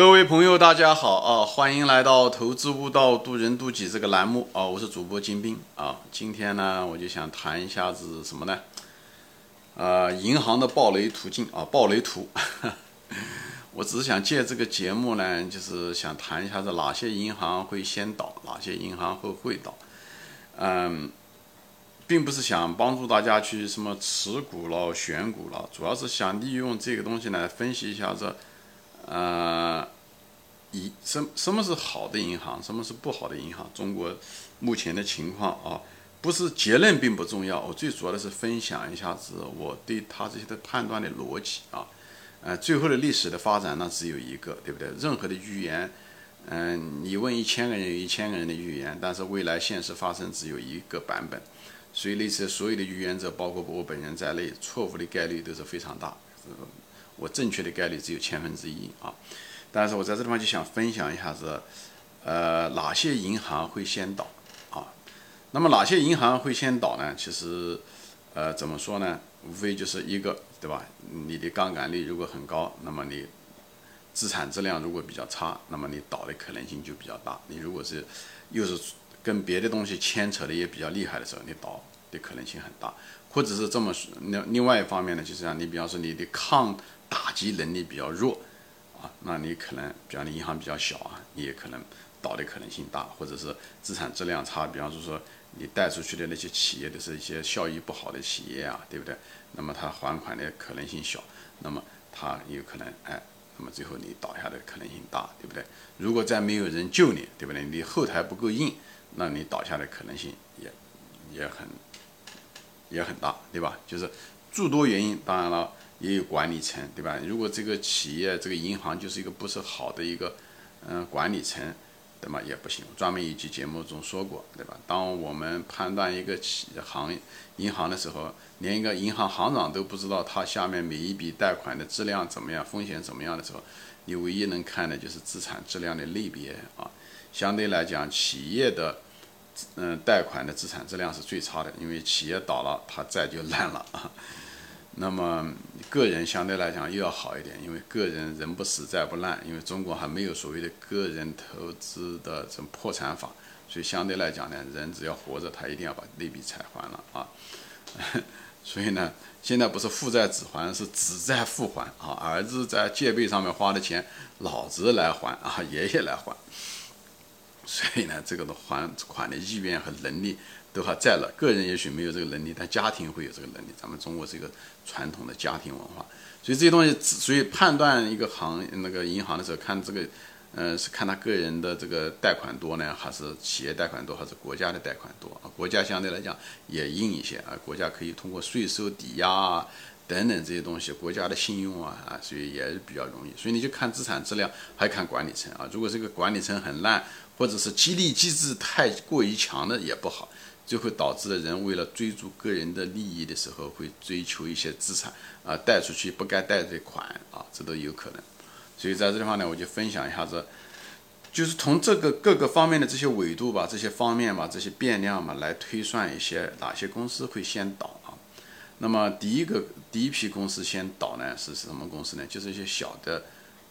各位朋友，大家好啊！欢迎来到《投资悟道，渡人渡己》这个栏目啊！我是主播金兵啊！今天呢，我就想谈一下子什么呢？呃，银行的暴雷途径啊，暴雷图。我只是想借这个节目呢，就是想谈一下子哪些银行会先倒，哪些银行会会倒。嗯，并不是想帮助大家去什么持股了、选股了，主要是想利用这个东西来分析一下这。呃，一什什么是好的银行，什么是不好的银行？中国目前的情况啊，不是结论并不重要，我最主要的是分享一下子我对他这些的判断的逻辑啊。呃，最后的历史的发展呢，只有一个，对不对？任何的预言，嗯，你问一千个人，有一千个人的预言，但是未来现实发生只有一个版本，所以类似所有的预言者，包括我本人在内，错误的概率都是非常大。我正确的概率只有千分之一啊，但是我在这地方就想分享一下子，呃，哪些银行会先倒啊？那么哪些银行会先倒呢？其实，呃，怎么说呢？无非就是一个，对吧？你的杠杆率如果很高，那么你资产质量如果比较差，那么你倒的可能性就比较大。你如果是又是跟别的东西牵扯的也比较厉害的时候，你倒的可能性很大。或者是这么说，那另外一方面呢，就是让你比方说你的抗打击能力比较弱，啊，那你可能，比方你银行比较小啊，你也可能倒的可能性大，或者是资产质量差，比方说说你贷出去的那些企业都是一些效益不好的企业啊，对不对？那么它还款的可能性小，那么它有可能哎，那么最后你倒下的可能性大，对不对？如果再没有人救你，对不对？你后台不够硬，那你倒下的可能性也也很。也很大，对吧？就是诸多原因，当然了，也有管理层，对吧？如果这个企业、这个银行就是一个不是好的一个，嗯，管理层，对吗？也不行。专门一期节目中说过，对吧？当我们判断一个企行银行的时候，连一个银行行长都不知道他下面每一笔贷款的质量怎么样、风险怎么样的时候，你唯一能看的就是资产质量的类别啊。相对来讲，企业的。嗯，贷款的资产质量是最差的，因为企业倒了，它债就烂了啊。那么个人相对来讲又要好一点，因为个人人不死债不烂，因为中国还没有所谓的个人投资的这种破产法，所以相对来讲呢，人只要活着，他一定要把那笔债还了啊。所以呢，现在不是父债子还，是子债父还啊。儿子在借呗上面花的钱，老子来还啊，爷爷来还。所以呢，这个的还款的意愿和能力都还在了。个人也许没有这个能力，但家庭会有这个能力。咱们中国是一个传统的家庭文化，所以这些东西，所以判断一个行那个银行的时候，看这个，呃，是看他个人的这个贷款多呢，还是企业贷款多，还是国家的贷款多啊？国家相对来讲也硬一些啊，国家可以通过税收抵押啊等等这些东西，国家的信用啊啊，所以也是比较容易。所以你就看资产质量，还看管理层啊。如果这个管理层很烂，或者是激励机制太过于强的也不好，就会导致的人为了追逐个人的利益的时候，会追求一些资产啊，贷出去不该贷的款啊，这都有可能。所以在这地方呢，我就分享一下子，就是从这个各个方面的这些维度吧，这些方面吧，这些变量嘛，来推算一些哪些公司会先倒啊。那么第一个第一批公司先倒呢，是什么公司呢？就是一些小的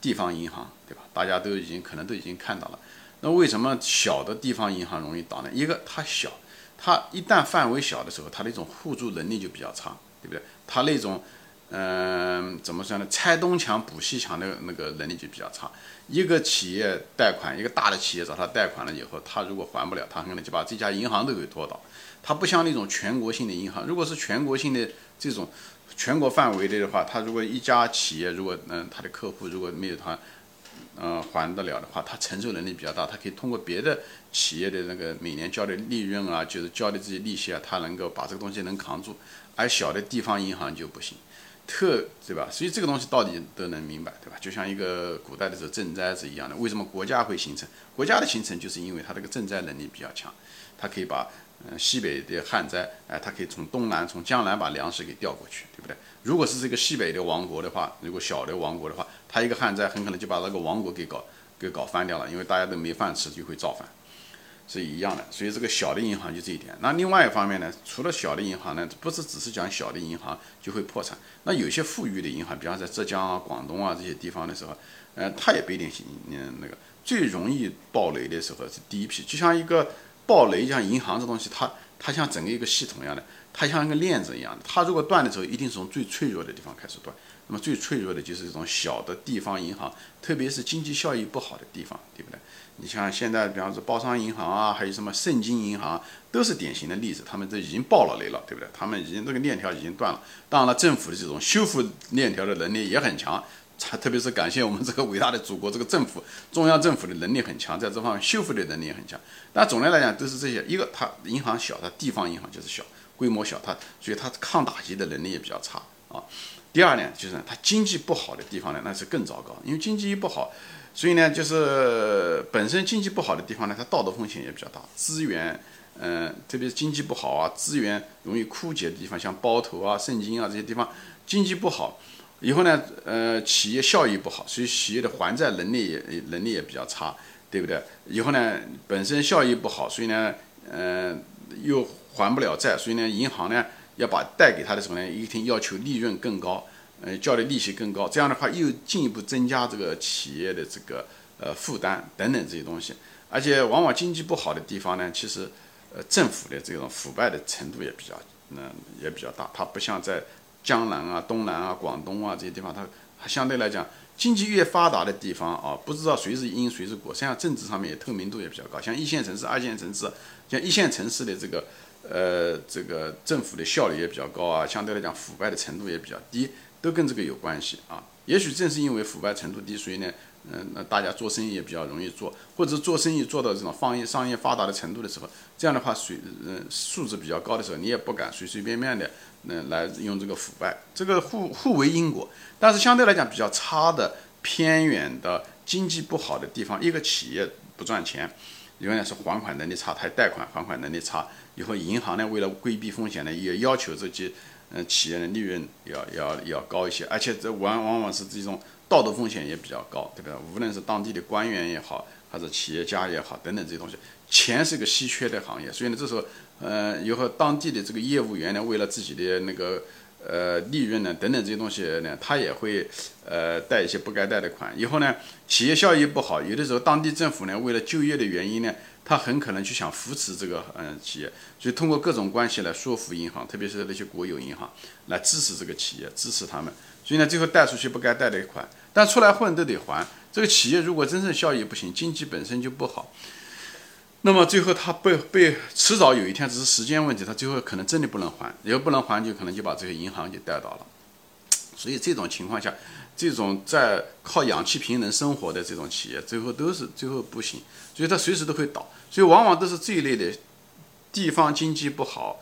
地方银行，对吧？大家都已经可能都已经看到了。那为什么小的地方银行容易倒呢？一个它小，它一旦范围小的时候，它那种互助能力就比较差，对不对？它那种，嗯，怎么说呢？拆东墙补西墙的那个能力就比较差。一个企业贷款，一个大的企业找他贷款了以后，他如果还不了，他可能就把这家银行都给拖倒。它不像那种全国性的银行，如果是全国性的这种全国范围的的话，他如果一家企业如果嗯，他的客户如果没有他。嗯，还得了的话，他承受能力比较大，他可以通过别的企业的那个每年交的利润啊，就是交的这些利息啊，他能够把这个东西能扛住，而小的地方银行就不行，特对吧？所以这个东西到底都能明白，对吧？就像一个古代的时候赈灾是一样的，为什么国家会形成？国家的形成就是因为它这个赈灾能力比较强，它可以把。嗯，西北的旱灾，哎，他可以从东南、从江南把粮食给调过去，对不对？如果是这个西北的王国的话，如果小的王国的话，它一个旱灾很可能就把那个王国给搞给搞翻掉了，因为大家都没饭吃，就会造反。是一样的。所以这个小的银行就这一点。那另外一方面呢，除了小的银行呢，不是只是讲小的银行就会破产。那有些富裕的银行，比方在浙江啊、广东啊这些地方的时候，呃，它也不一定行。嗯，那个最容易暴雷的时候是第一批，就像一个暴雷，像银行这东西，它它像整个一个系统一样的，它像一个链子一样的。它如果断的时候，一定是从最脆弱的地方开始断。那么最脆弱的就是这种小的地方银行，特别是经济效益不好的地方，对不对？你像现在，比方说包商银行啊，还有什么盛京银行，都是典型的例子。他们这已经爆了雷了，对不对？他们已经这个链条已经断了。当然了，政府的这种修复链条的能力也很强，特别是感谢我们这个伟大的祖国，这个政府中央政府的能力很强，在这方面修复的能力也很强。但总的来讲，都是这些：一个，它银行小，它地方银行就是小，规模小，它所以它抗打击的能力也比较差啊。第二呢，就是它经济不好的地方呢，那是更糟糕。因为经济一不好，所以呢，就是本身经济不好的地方呢，它道德风险也比较大。资源，嗯，特别是经济不好啊，资源容易枯竭的地方，像包头啊、盛京啊这些地方，经济不好，以后呢，呃，企业效益不好，所以企业的还债能力也能力也比较差，对不对？以后呢，本身效益不好，所以呢，嗯，又还不了债，所以呢，银行呢。要把贷给他的时候呢，一定要求利润更高，呃，交的利息更高，这样的话又进一步增加这个企业的这个呃负担等等这些东西，而且往往经济不好的地方呢，其实呃政府的这种腐败的程度也比较，嗯，也比较大，它不像在江南啊、东南啊、广东啊这些地方，它相对来讲经济越发达的地方啊，不知道谁是因谁是果，实际上政治上面也透明度也比较高，像一线城市、二线城市，像一线城市的这个。呃，这个政府的效率也比较高啊，相对来讲腐败的程度也比较低，都跟这个有关系啊。也许正是因为腐败程度低，所以呢，嗯，那大家做生意也比较容易做，或者做生意做到这种商业商业发达的程度的时候，这样的话，水嗯素质比较高的时候，你也不敢随随便便的嗯来用这个腐败，这个互互为因果。但是相对来讲比较差的偏远的经济不好的地方，一个企业不赚钱。永远是还款能力差，还贷款还款能力差。以后银行呢，为了规避风险呢，也要求这些嗯企业的利润要要要高一些。而且这往往往是这种道德风险也比较高，对不对？无论是当地的官员也好，还是企业家也好，等等这些东西，钱是个稀缺的行业。所以呢，这时候呃，以后当地的这个业务员呢，为了自己的那个。呃，利润呢，等等这些东西呢，他也会呃贷一些不该贷的款。以后呢，企业效益不好，有的时候当地政府呢，为了就业的原因呢，他很可能就想扶持这个嗯企业，所以通过各种关系来说服银行，特别是那些国有银行来支持这个企业，支持他们。所以呢，最后贷出去不该贷的款，但出来混都得还。这个企业如果真正效益不行，经济本身就不好。那么最后他被被迟早有一天只是时间问题，他最后可能真的不能还，要不能还就可能就把这个银行给带倒了。所以这种情况下，这种在靠氧气瓶能生活的这种企业，最后都是最后不行，所以它随时都会倒。所以往往都是这一类的地方经济不好，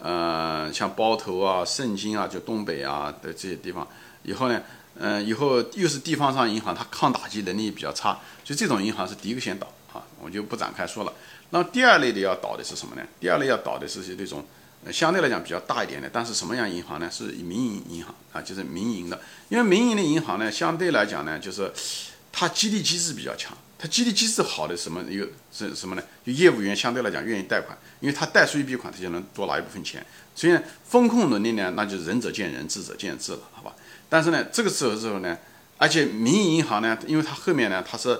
呃，像包头啊、盛京啊、就东北啊的这些地方，以后呢，嗯，以后又是地方上银行，它抗打击能力比较差，所以这种银行是第一个先倒。啊，我就不展开说了。那第二类的要倒的是什么呢？第二类要倒的是那种相对来讲比较大一点的，但是什么样银行呢？是民营银行啊，就是民营的。因为民营的银行呢，相对来讲呢，就是它激励机制比较强。它激励机制好的什么一个是什么呢？就业务员相对来讲愿意贷款，因为他贷出一笔款，他就能多拿一部分钱。所以呢，风控能力呢，那就仁者见仁，智者见智了，好吧？但是呢，这个时候时候呢，而且民营银行呢，因为它后面呢，它是。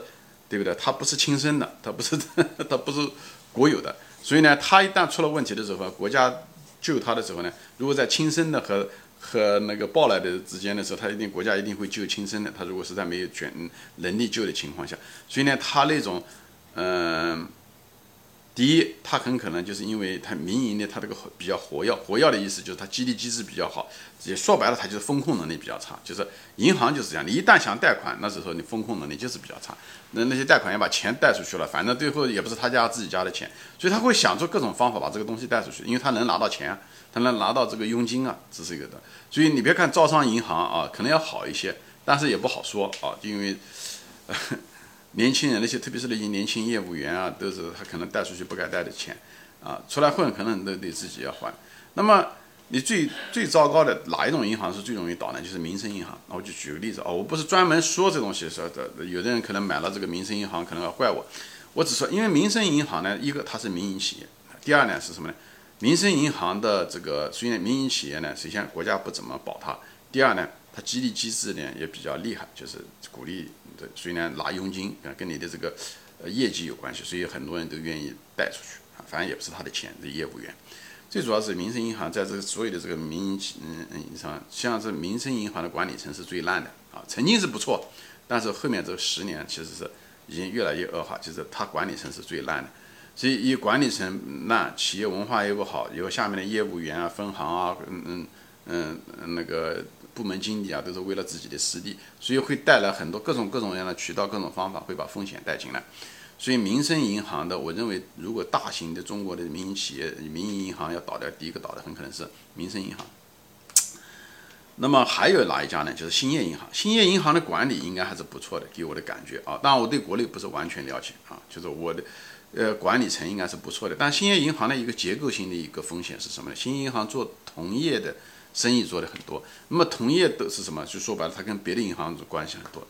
对不对？它不是亲生的，它不是，它不是国有的，所以呢，它一旦出了问题的时候，国家救他的时候呢，如果在亲生的和和那个抱来的之间的时候，他一定国家一定会救亲生的。他如果实在没有权能力救的情况下，所以呢，他那种，嗯。第一，它很可能就是因为它民营的，它这个比较活跃，活跃的意思就是它激励机制比较好。也说白了，它就是风控能力比较差。就是银行就是这样，你一旦想贷款，那时候你风控能力就是比较差。那那些贷款要把钱贷出去了，反正最后也不是他家自己家的钱，所以他会想出各种方法把这个东西贷出去，因为他能拿到钱，他能拿到这个佣金啊，这是一个的。所以你别看招商银行啊，可能要好一些，但是也不好说啊，因为。年轻人那些，特别是那些年轻业务员啊，都是他可能贷出去不该贷的钱，啊，出来混可能都得自己要还。那么你最最糟糕的哪一种银行是最容易倒呢？就是民生银行。那我就举个例子啊，我不是专门说这东西说的，有的人可能买了这个民生银行可能要怪我。我只说，因为民生银行呢，一个它是民营企业，第二呢是什么呢？民生银行的这个虽然民营企业呢，首先国家不怎么保它，第二呢，它激励机制呢也比较厉害，就是鼓励的，虽然拿佣金啊，跟你的这个呃业绩有关系，所以很多人都愿意贷出去啊，反正也不是他的钱，是业务员。最主要是民生银行在这个所有的这个民营嗯嗯上，像是民生银行的管理层是最烂的啊，曾经是不错，但是后面这十年其实是已经越来越恶化，就是它管理层是最烂的。所以一管理层烂，企业文化又不好，以后下面的业务员啊、分行啊、嗯嗯嗯那个部门经理啊，都是为了自己的私利，所以会带来很多各种各种各样的渠道、各种方法，会把风险带进来。所以民生银行的，我认为如果大型的中国的民营企业、民营银行要倒掉，第一个倒的很可能是民生银行。那么还有哪一家呢？就是兴业银行。兴业银行的管理应该还是不错的，给我的感觉啊。当然我对国内不是完全了解啊，就是我的呃管理层应该是不错的。但兴业银行的一个结构性的一个风险是什么呢？兴业银行做同业的生意做的很多，那么同业的是什么？就说白了，它跟别的银行关系很多。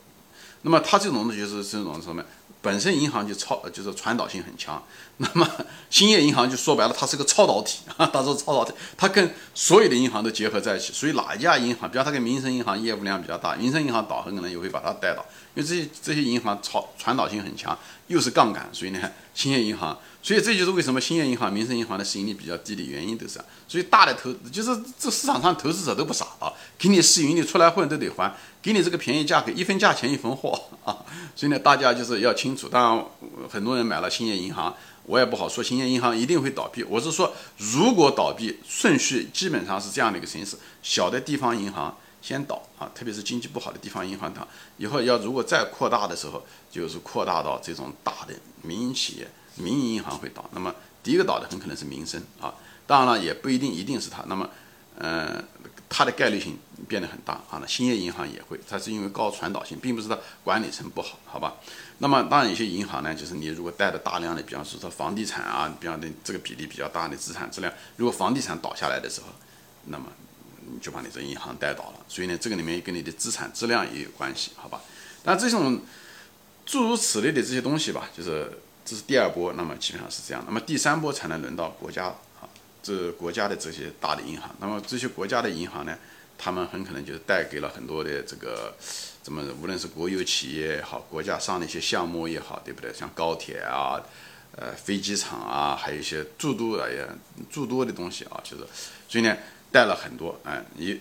那么它这种呢，就是这种什么？本身银行就超，就是传导性很强。那么兴业银行就说白了，它是个超导体啊，它是超导体，它跟所有的银行都结合在一起。所以哪一家银行，比方它跟民生银行业务量比较大，民生银行倒很可能也会把它带倒，因为这些这些银行超传导性很强，又是杠杆，所以呢，兴业银行。所以这就是为什么兴业银行、民生银行的市盈率比较低的原因，都是。所以大的投，就是这市场上投资者都不傻啊，给你市盈率出来混都得还，给你这个便宜价格，一分价钱一分货啊。所以呢，大家就是要清楚。当然，很多人买了兴业银行，我也不好说兴业银行一定会倒闭。我是说，如果倒闭，顺序基本上是这样的一个形式：小的地方银行先倒啊，特别是经济不好的地方银行倒，以后要如果再扩大的时候，就是扩大到这种大的民营企业。民营银行会倒，那么第一个倒的很可能是民生啊，当然了也不一定一定是它，那么，呃，它的概率性变得很大啊。那兴业银行也会，它是因为高传导性，并不是它管理层不好，好吧？那么当然有些银行呢，就是你如果带的大量的，比方说它房地产啊，比方的这个比例比较大的资产质量，如果房地产倒下来的时候，那么就把你这银行带倒了。所以呢，这个里面跟你的资产质量也有关系，好吧？但这种诸如此类的这些东西吧，就是。这是第二波，那么基本上是这样。那么第三波才能轮到国家啊，这国家的这些大的银行。那么这些国家的银行呢，他们很可能就是带给了很多的这个，怎么无论是国有企业也好，国家上的一些项目也好，对不对？像高铁啊，呃，飞机场啊，还有一些诸多的也诸多的东西啊，就是所以呢，带了很多哎，你。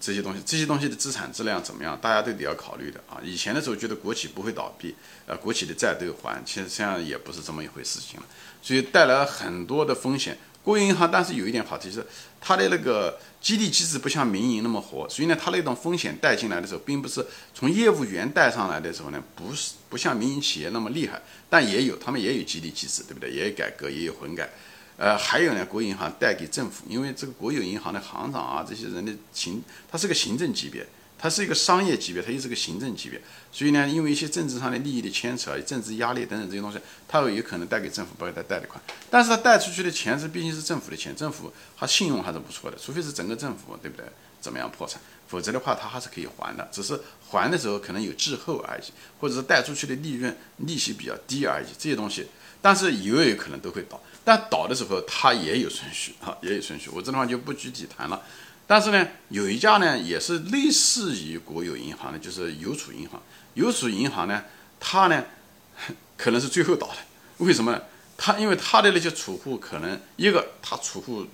这些东西，这些东西的资产质量怎么样？大家都得要考虑的啊。以前的时候觉得国企不会倒闭，呃，国企的债都还，其实实际上也不是这么一回事情了。所以带来很多的风险。国有银行，但是有一点好，就是它的那个激励机制不像民营那么活，所以呢，它那种风险带进来的时候，并不是从业务员带上来的时候呢，不是不像民营企业那么厉害，但也有，他们也有激励机制，对不对？也有改革，也有混改。呃，还有呢，国有银行贷给政府，因为这个国有银行的行长啊，这些人的行，他是个行政级别，他是一个商业级别，他又是个行政级别，所以呢，因为一些政治上的利益的牵扯、政治压力等等这些东西，他有可能贷给政府，不给他贷的款，但是他贷出去的钱是毕竟是政府的钱，政府他信用还是不错的，除非是整个政府对不对？怎么样破产，否则的话他还是可以还的，只是还的时候可能有滞后而已，或者是贷出去的利润利息比较低而已，这些东西。但是也有可能都会倒，但倒的时候它也有顺序啊，也有顺序。我这地方就不具体谈了。但是呢，有一家呢也是类似于国有银行的，就是邮储银行。邮储银行呢，它呢 可能是最后倒的。为什么呢？它因为它的那些储户可能一个它储户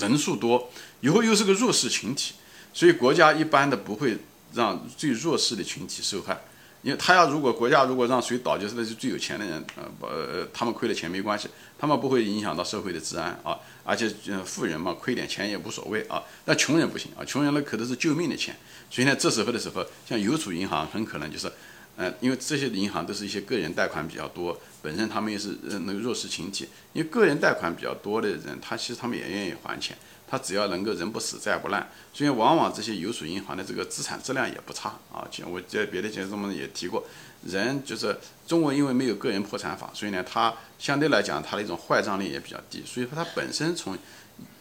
人数多，以后又是个弱势群体，所以国家一般的不会让最弱势的群体受害。因为他要如果国家如果让谁倒，就是那些最有钱的人，呃，不，呃，他们亏了钱没关系，他们不会影响到社会的治安啊。而且，嗯，富人嘛，亏点钱也无所谓啊。那穷人不行啊，穷人那可都是救命的钱。所以呢，这时候的时候，像邮储银行很可能就是，嗯，因为这些银行都是一些个人贷款比较多，本身他们也是那个弱势群体，因为个人贷款比较多的人，他其实他们也愿意还钱。他只要能够人不死债不烂，所以往往这些邮储银行的这个资产质量也不差啊。我在别的节目中也提过，人就是中国因为没有个人破产法，所以呢，它相对来讲它的一种坏账率也比较低。所以说它本身从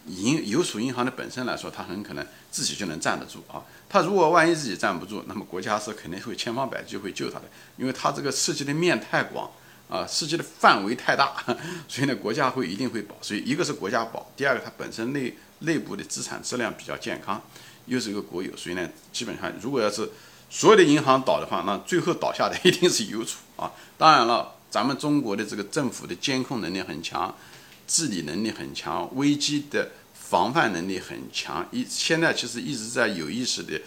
银邮储银行的本身来说，它很可能自己就能站得住啊。它如果万一自己站不住，那么国家是肯定会千方百计会救它的，因为它这个涉及的面太广，啊，涉及的范围太大，所以呢，国家会一定会保。所以一个是国家保，第二个它本身内内部的资产质量比较健康，又是一个国有，所以呢，基本上如果要是所有的银行倒的话，那最后倒下的一定是邮储啊。当然了，咱们中国的这个政府的监控能力很强，治理能力很强，危机的防范能力很强。一现在其实一直在有意识的。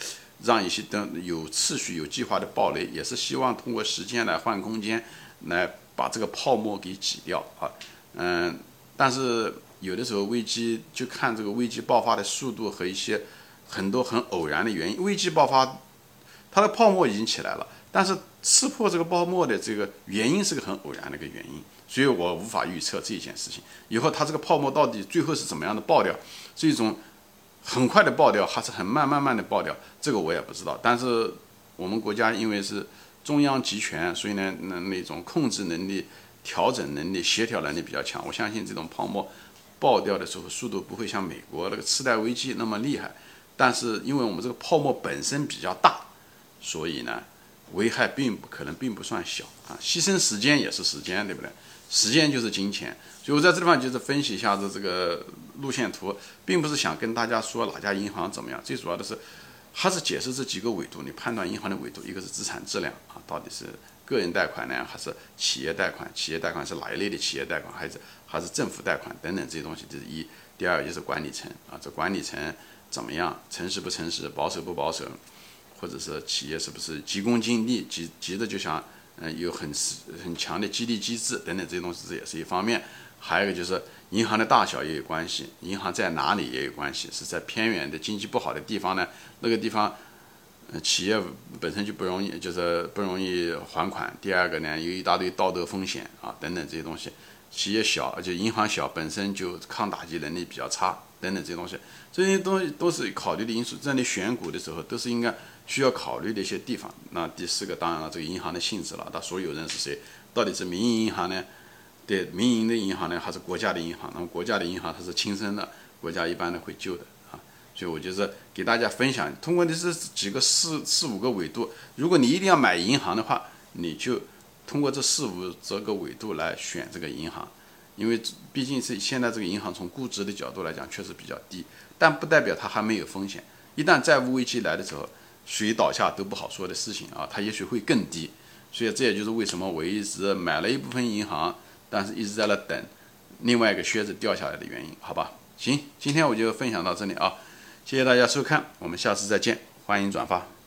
让一些等有次序、有计划的暴雷，也是希望通过时间来换空间，来把这个泡沫给挤掉啊。嗯，但是有的时候危机就看这个危机爆发的速度和一些很多很偶然的原因。危机爆发，它的泡沫已经起来了，但是刺破这个泡沫的这个原因是个很偶然的一个原因，所以我无法预测这件事情。以后它这个泡沫到底最后是怎么样的爆掉，是一种。很快的爆掉，还是很慢慢慢的爆掉，这个我也不知道。但是我们国家因为是中央集权，所以呢，那那种控制能力、调整能力、协调能力比较强。我相信这种泡沫爆掉的时候，速度不会像美国那个次贷危机那么厉害。但是因为我们这个泡沫本身比较大，所以呢，危害并不可能并不算小啊。牺牲时间也是时间，对不对？时间就是金钱。所以我在这地方就是分析一下子这个。路线图并不是想跟大家说哪家银行怎么样，最主要的是还是解释这几个维度，你判断银行的维度，一个是资产质量啊，到底是个人贷款呢，还是企业贷款？企业贷款是哪一类的企业贷款？还是还是政府贷款等等这些东西，这是一。第二就是管理层啊，这管理层怎么样？诚实不诚实？保守不保守？或者是企业是不是急功近利？急急的就想嗯有很很强的激励机制等等这些东西，这也是一方面。还有一个就是银行的大小也有关系，银行在哪里也有关系。是在偏远的经济不好的地方呢，那个地方，呃，企业本身就不容易，就是不容易还款。第二个呢，有一大堆道德风险啊，等等这些东西。企业小，而且银行小，本身就抗打击能力比较差，等等这些东西，这些东西都是考虑的因素。在你选股的时候，都是应该需要考虑的一些地方。那第四个，当然了，这个银行的性质了，它所有人是谁？到底是民营银行呢？对民营的银行呢，还是国家的银行？那么国家的银行它是亲生的，国家一般呢会救的啊。所以我就是给大家分享，通过的是几个四四五个维度。如果你一定要买银行的话，你就通过这四五这个维度来选这个银行，因为毕竟是现在这个银行从估值的角度来讲确实比较低，但不代表它还没有风险。一旦债务危机来的时候，谁倒下都不好说的事情啊，它也许会更低。所以这也就是为什么我一直买了一部分银行。但是一直在那等另外一个靴子掉下来的原因，好吧？行，今天我就分享到这里啊，谢谢大家收看，我们下次再见，欢迎转发。